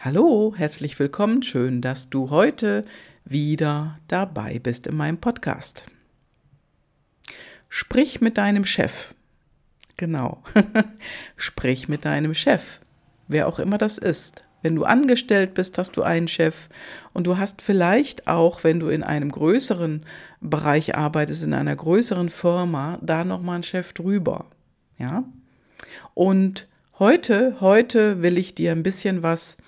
Hallo, herzlich willkommen. Schön, dass du heute wieder dabei bist in meinem Podcast. Sprich mit deinem Chef. Genau. Sprich mit deinem Chef. Wer auch immer das ist. Wenn du angestellt bist, hast du einen Chef und du hast vielleicht auch, wenn du in einem größeren Bereich arbeitest, in einer größeren Firma, da noch mal einen Chef drüber. Ja? Und heute, heute will ich dir ein bisschen was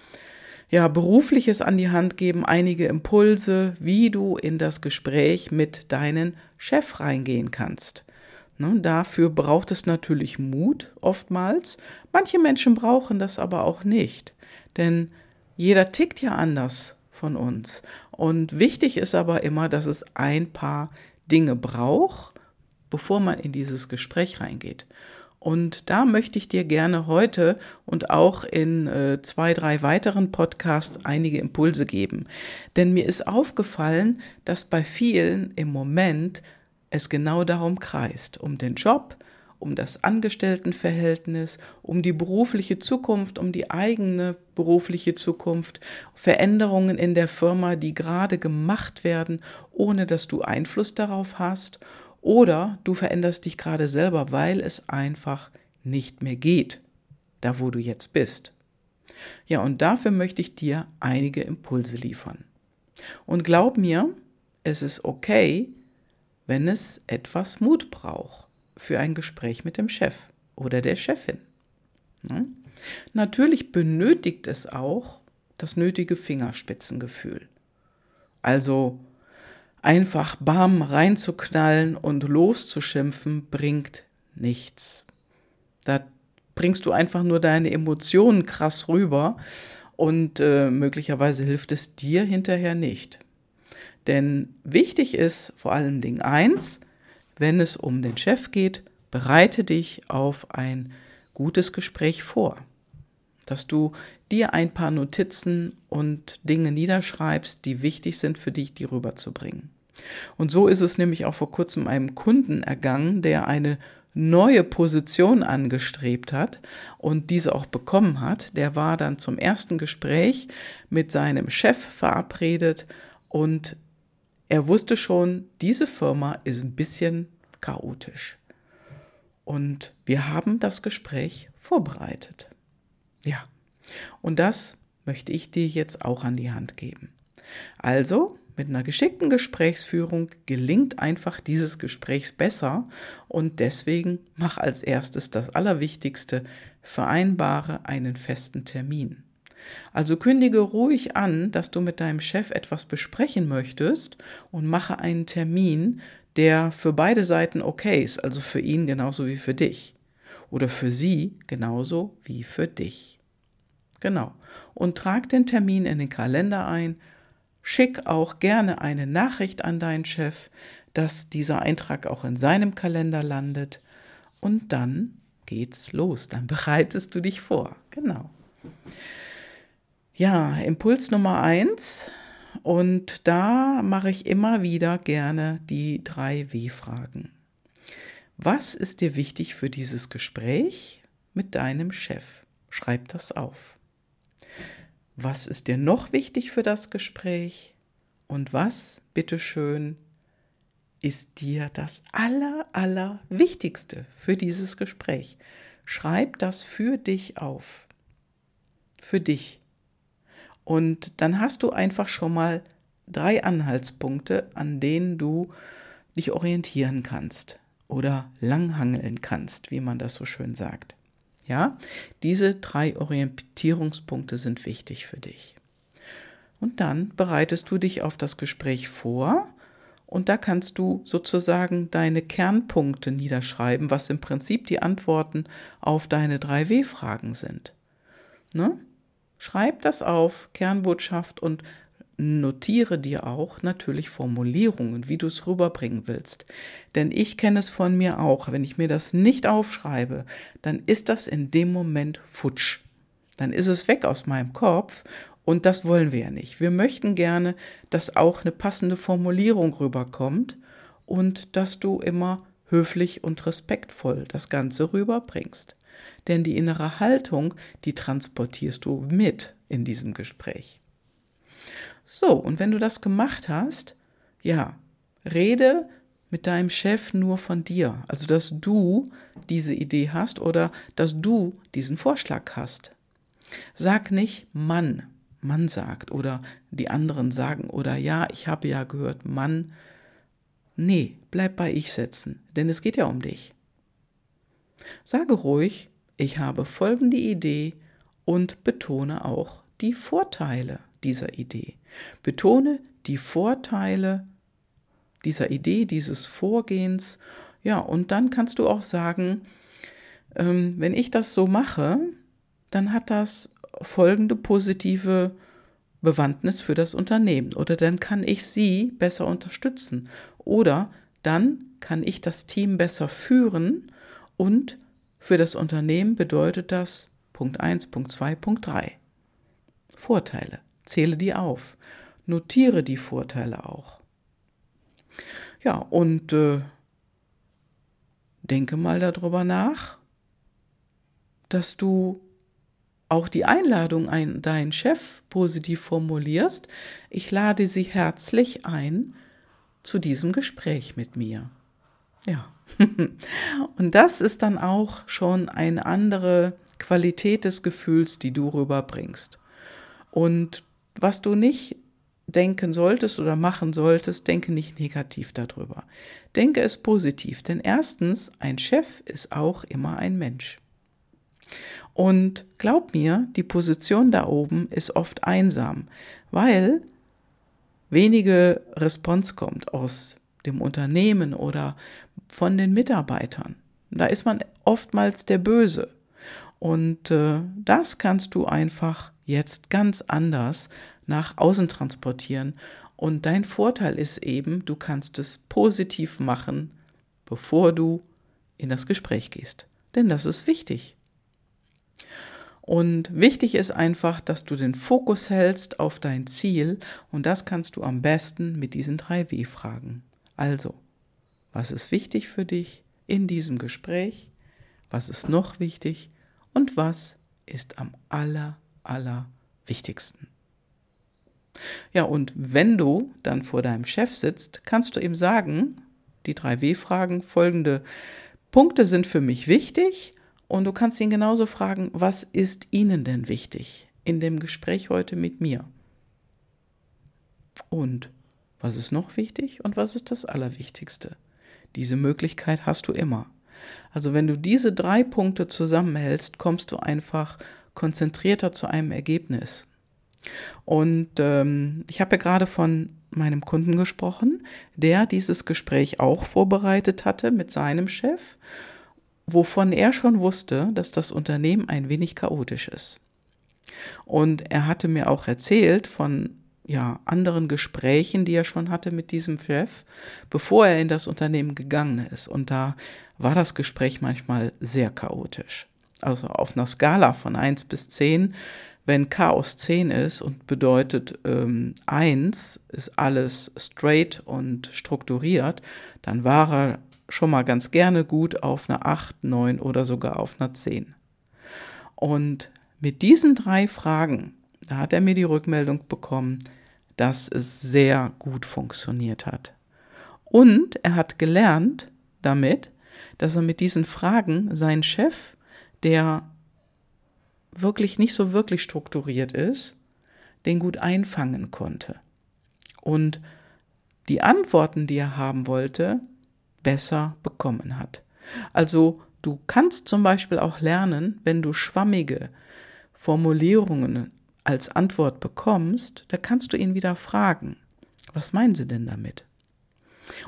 ja, berufliches an die Hand geben, einige Impulse, wie du in das Gespräch mit deinem Chef reingehen kannst. Ne, dafür braucht es natürlich Mut oftmals. Manche Menschen brauchen das aber auch nicht, denn jeder tickt ja anders von uns. Und wichtig ist aber immer, dass es ein paar Dinge braucht, bevor man in dieses Gespräch reingeht. Und da möchte ich dir gerne heute und auch in äh, zwei, drei weiteren Podcasts einige Impulse geben. Denn mir ist aufgefallen, dass bei vielen im Moment es genau darum kreist, um den Job, um das Angestelltenverhältnis, um die berufliche Zukunft, um die eigene berufliche Zukunft, Veränderungen in der Firma, die gerade gemacht werden, ohne dass du Einfluss darauf hast oder du veränderst dich gerade selber, weil es einfach nicht mehr geht, da wo du jetzt bist. Ja, und dafür möchte ich dir einige Impulse liefern. Und glaub mir, es ist okay, wenn es etwas Mut braucht für ein Gespräch mit dem Chef oder der Chefin. Hm? Natürlich benötigt es auch das nötige Fingerspitzengefühl. Also einfach bam reinzuknallen und loszuschimpfen bringt nichts. Da bringst du einfach nur deine Emotionen krass rüber und äh, möglicherweise hilft es dir hinterher nicht. Denn wichtig ist vor allen Dingen eins, wenn es um den Chef geht, bereite dich auf ein gutes Gespräch vor. Dass du dir ein paar Notizen und Dinge niederschreibst, die wichtig sind für dich, die rüberzubringen. Und so ist es nämlich auch vor kurzem einem Kunden ergangen, der eine neue Position angestrebt hat und diese auch bekommen hat. Der war dann zum ersten Gespräch mit seinem Chef verabredet und er wusste schon, diese Firma ist ein bisschen chaotisch. Und wir haben das Gespräch vorbereitet. Ja, und das möchte ich dir jetzt auch an die Hand geben. Also, mit einer geschickten Gesprächsführung gelingt einfach dieses Gesprächs besser und deswegen mach als erstes das Allerwichtigste, vereinbare einen festen Termin. Also kündige ruhig an, dass du mit deinem Chef etwas besprechen möchtest und mache einen Termin, der für beide Seiten okay ist, also für ihn genauso wie für dich oder für sie genauso wie für dich. Genau. Und trag den Termin in den Kalender ein, schick auch gerne eine Nachricht an deinen Chef, dass dieser Eintrag auch in seinem Kalender landet und dann geht's los, dann bereitest du dich vor. Genau. Ja, Impuls Nummer eins. Und da mache ich immer wieder gerne die drei W-Fragen. Was ist dir wichtig für dieses Gespräch mit deinem Chef? Schreib das auf. Was ist dir noch wichtig für das Gespräch? Und was, bitteschön, ist dir das aller, aller Wichtigste für dieses Gespräch? Schreib das für dich auf. Für dich. Und dann hast du einfach schon mal drei Anhaltspunkte, an denen du dich orientieren kannst oder langhangeln kannst, wie man das so schön sagt. Ja, diese drei Orientierungspunkte sind wichtig für dich. Und dann bereitest du dich auf das Gespräch vor und da kannst du sozusagen deine Kernpunkte niederschreiben, was im Prinzip die Antworten auf deine drei W-Fragen sind. Ne? Schreib das auf, Kernbotschaft und notiere dir auch natürlich Formulierungen, wie du es rüberbringen willst. Denn ich kenne es von mir auch. Wenn ich mir das nicht aufschreibe, dann ist das in dem Moment futsch. Dann ist es weg aus meinem Kopf und das wollen wir ja nicht. Wir möchten gerne, dass auch eine passende Formulierung rüberkommt und dass du immer höflich und respektvoll das Ganze rüberbringst. Denn die innere Haltung, die transportierst du mit in diesem Gespräch. So, und wenn du das gemacht hast, ja, rede mit deinem Chef nur von dir, also dass du diese Idee hast oder dass du diesen Vorschlag hast. Sag nicht Mann, Mann sagt oder die anderen sagen oder ja, ich habe ja gehört Mann. Nee, bleib bei ich setzen, denn es geht ja um dich. Sage ruhig, ich habe folgende Idee und betone auch die Vorteile dieser Idee. Betone die Vorteile dieser Idee, dieses Vorgehens. Ja, und dann kannst du auch sagen, ähm, wenn ich das so mache, dann hat das folgende positive Bewandtnis für das Unternehmen oder dann kann ich sie besser unterstützen oder dann kann ich das Team besser führen und für das Unternehmen bedeutet das Punkt 1, Punkt 2, Punkt 3. Vorteile. Zähle die auf. Notiere die Vorteile auch. Ja, und äh, denke mal darüber nach, dass du auch die Einladung an deinen Chef positiv formulierst. Ich lade Sie herzlich ein zu diesem Gespräch mit mir. Ja. Und das ist dann auch schon eine andere Qualität des Gefühls, die du rüberbringst. Und was du nicht denken solltest oder machen solltest, denke nicht negativ darüber. Denke es positiv, denn erstens, ein Chef ist auch immer ein Mensch. Und glaub mir, die Position da oben ist oft einsam, weil wenige Response kommt aus dem Unternehmen oder von den Mitarbeitern. Da ist man oftmals der Böse. Und äh, das kannst du einfach jetzt ganz anders nach außen transportieren. Und dein Vorteil ist eben, du kannst es positiv machen, bevor du in das Gespräch gehst. Denn das ist wichtig. Und wichtig ist einfach, dass du den Fokus hältst auf dein Ziel und das kannst du am besten mit diesen drei W-Fragen. Also, was ist wichtig für dich in diesem Gespräch? Was ist noch wichtig? Und was ist am aller, aller wichtigsten? Ja, und wenn du dann vor deinem Chef sitzt, kannst du ihm sagen, die drei W-Fragen, folgende Punkte sind für mich wichtig und du kannst ihn genauso fragen, was ist Ihnen denn wichtig in dem Gespräch heute mit mir? Und was ist noch wichtig und was ist das Allerwichtigste? Diese Möglichkeit hast du immer. Also wenn du diese drei Punkte zusammenhältst, kommst du einfach konzentrierter zu einem Ergebnis. Und ähm, ich habe ja gerade von meinem Kunden gesprochen, der dieses Gespräch auch vorbereitet hatte mit seinem Chef, wovon er schon wusste, dass das Unternehmen ein wenig chaotisch ist. Und er hatte mir auch erzählt von ja, anderen Gesprächen, die er schon hatte mit diesem Chef, bevor er in das Unternehmen gegangen ist. Und da war das Gespräch manchmal sehr chaotisch. Also auf einer Skala von 1 bis 10 wenn Chaos 10 ist und bedeutet ähm, 1 ist alles straight und strukturiert, dann war er schon mal ganz gerne gut auf einer 8, 9 oder sogar auf einer 10. Und mit diesen drei Fragen, da hat er mir die Rückmeldung bekommen, dass es sehr gut funktioniert hat. Und er hat gelernt damit, dass er mit diesen Fragen seinen Chef, der wirklich nicht so wirklich strukturiert ist, den gut einfangen konnte. Und die Antworten, die er haben wollte, besser bekommen hat. Also du kannst zum Beispiel auch lernen, wenn du schwammige Formulierungen als Antwort bekommst, da kannst du ihn wieder fragen, was meinen Sie denn damit?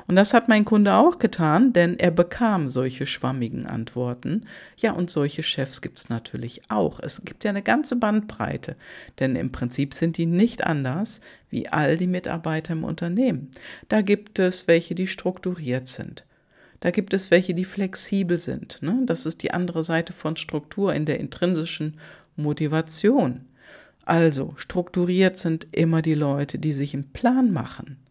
Und das hat mein Kunde auch getan, denn er bekam solche schwammigen Antworten. Ja, und solche Chefs gibt es natürlich auch. Es gibt ja eine ganze Bandbreite, denn im Prinzip sind die nicht anders wie all die Mitarbeiter im Unternehmen. Da gibt es welche, die strukturiert sind. Da gibt es welche, die flexibel sind. Ne? Das ist die andere Seite von Struktur in der intrinsischen Motivation. Also, strukturiert sind immer die Leute, die sich einen Plan machen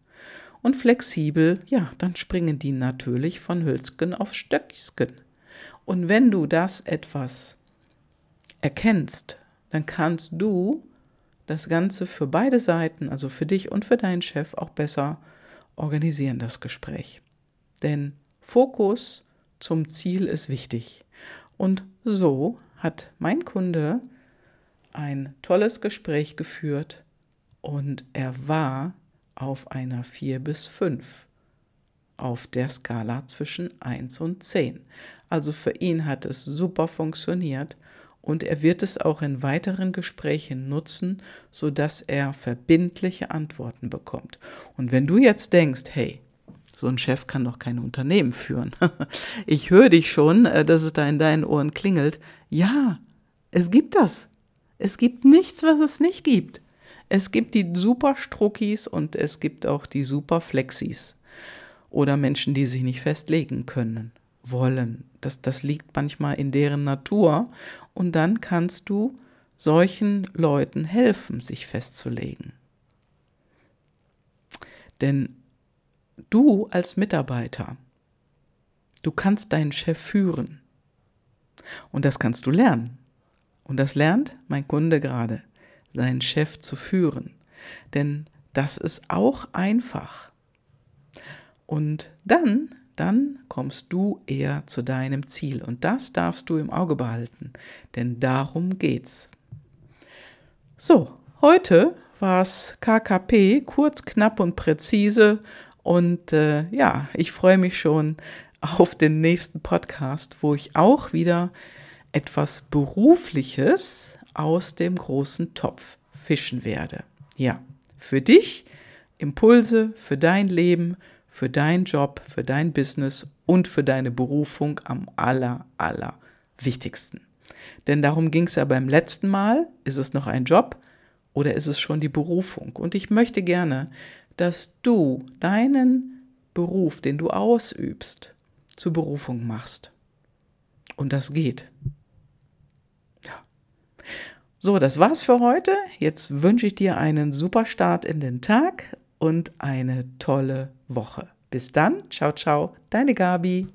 und flexibel, ja, dann springen die natürlich von Hölzgen auf Stöcksken. Und wenn du das etwas erkennst, dann kannst du das Ganze für beide Seiten, also für dich und für deinen Chef, auch besser organisieren, das Gespräch. Denn Fokus zum Ziel ist wichtig. Und so hat mein Kunde ein tolles Gespräch geführt und er war auf einer 4 bis 5 auf der Skala zwischen 1 und 10. Also für ihn hat es super funktioniert und er wird es auch in weiteren Gesprächen nutzen, sodass er verbindliche Antworten bekommt. Und wenn du jetzt denkst, hey, so ein Chef kann doch kein Unternehmen führen. ich höre dich schon, äh, dass es da in deinen Ohren klingelt. Ja, es gibt das. Es gibt nichts, was es nicht gibt. Es gibt die super Struckis und es gibt auch die super Flexis. Oder Menschen, die sich nicht festlegen können, wollen. Das, das liegt manchmal in deren Natur. Und dann kannst du solchen Leuten helfen, sich festzulegen. Denn du als Mitarbeiter, du kannst deinen Chef führen. Und das kannst du lernen. Und das lernt mein Kunde gerade, seinen Chef zu führen. Denn das ist auch einfach. Und dann, dann kommst du eher zu deinem Ziel. Und das darfst du im Auge behalten. Denn darum geht's. So, heute war es KKP, kurz, knapp und präzise. Und äh, ja, ich freue mich schon auf den nächsten Podcast, wo ich auch wieder etwas Berufliches aus dem großen Topf fischen werde. Ja, für dich Impulse, für dein Leben, für deinen Job, für dein Business und für deine Berufung am aller, aller wichtigsten. Denn darum ging es ja beim letzten Mal. Ist es noch ein Job oder ist es schon die Berufung? Und ich möchte gerne, dass du deinen Beruf, den du ausübst, zur Berufung machst. Und das geht. So, das war's für heute. Jetzt wünsche ich dir einen super Start in den Tag und eine tolle Woche. Bis dann, ciao, ciao, deine Gabi.